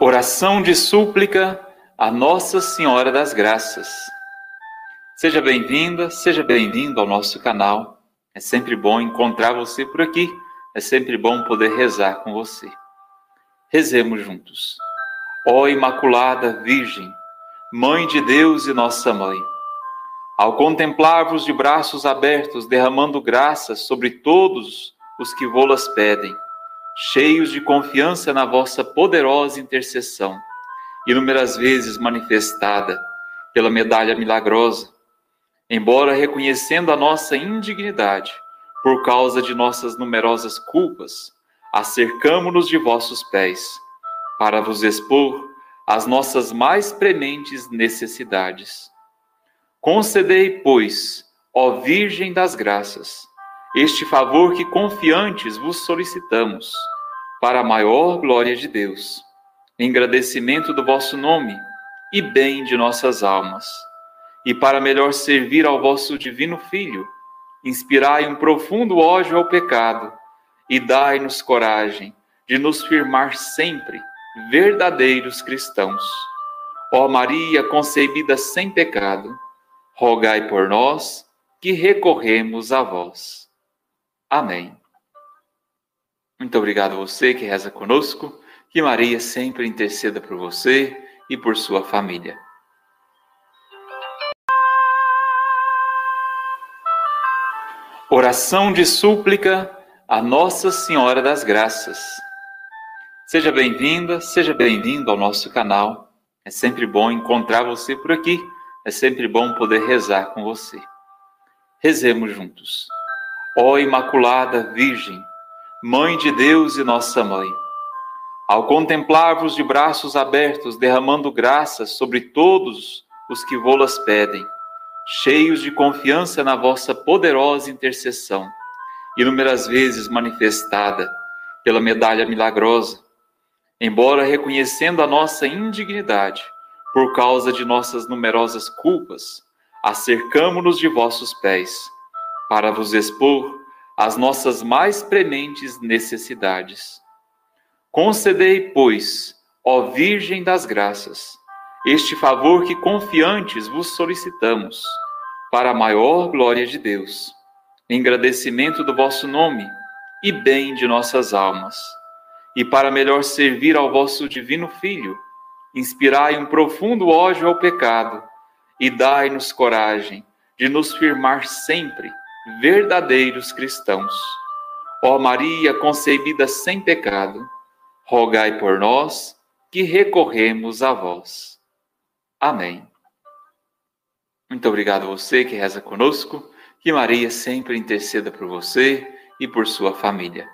Oração de súplica a Nossa Senhora das Graças. Seja bem-vinda, seja bem-vindo ao nosso canal. É sempre bom encontrar você por aqui. É sempre bom poder rezar com você. Rezemos juntos. Ó Imaculada Virgem, Mãe de Deus e nossa Mãe, ao contemplar-vos de braços abertos, derramando graças sobre todos os que vô-las pedem, cheios de confiança na vossa poderosa intercessão, inúmeras vezes manifestada pela medalha milagrosa, embora reconhecendo a nossa indignidade por causa de nossas numerosas culpas, acercamo-nos de vossos pés, para vos expor as nossas mais prementes necessidades. Concedei, pois, ó Virgem das Graças, este favor que confiantes vos solicitamos, para a maior glória de Deus, engrandecimento do vosso nome e bem de nossas almas, e para melhor servir ao vosso divino Filho, inspirai um profundo ódio ao pecado e dai-nos coragem de nos firmar sempre verdadeiros cristãos. Ó Maria concebida sem pecado, rogai por nós que recorremos a vós. Amém. Muito obrigado a você que reza conosco. Que Maria sempre interceda por você e por sua família. Oração de súplica a Nossa Senhora das Graças. Seja bem-vinda, seja bem-vindo ao nosso canal. É sempre bom encontrar você por aqui. É sempre bom poder rezar com você. Rezemos juntos. Ó Imaculada Virgem, Mãe de Deus e nossa Mãe, ao contemplar-vos de braços abertos, derramando graças sobre todos os que vô-las pedem, cheios de confiança na vossa poderosa intercessão, inúmeras vezes manifestada pela medalha milagrosa, embora reconhecendo a nossa indignidade por causa de nossas numerosas culpas, acercamo-nos de vossos pés para vos expor as nossas mais prementes necessidades. Concedei, pois, ó Virgem das Graças, este favor que confiantes vos solicitamos, para a maior glória de Deus, engrandecimento do vosso nome e bem de nossas almas, e para melhor servir ao vosso divino Filho, inspirai um profundo ódio ao pecado e dai-nos coragem de nos firmar sempre verdadeiros cristãos. Ó Maria concebida sem pecado, rogai por nós que recorremos a vós. Amém. Muito obrigado a você que reza conosco. Que Maria sempre interceda por você e por sua família.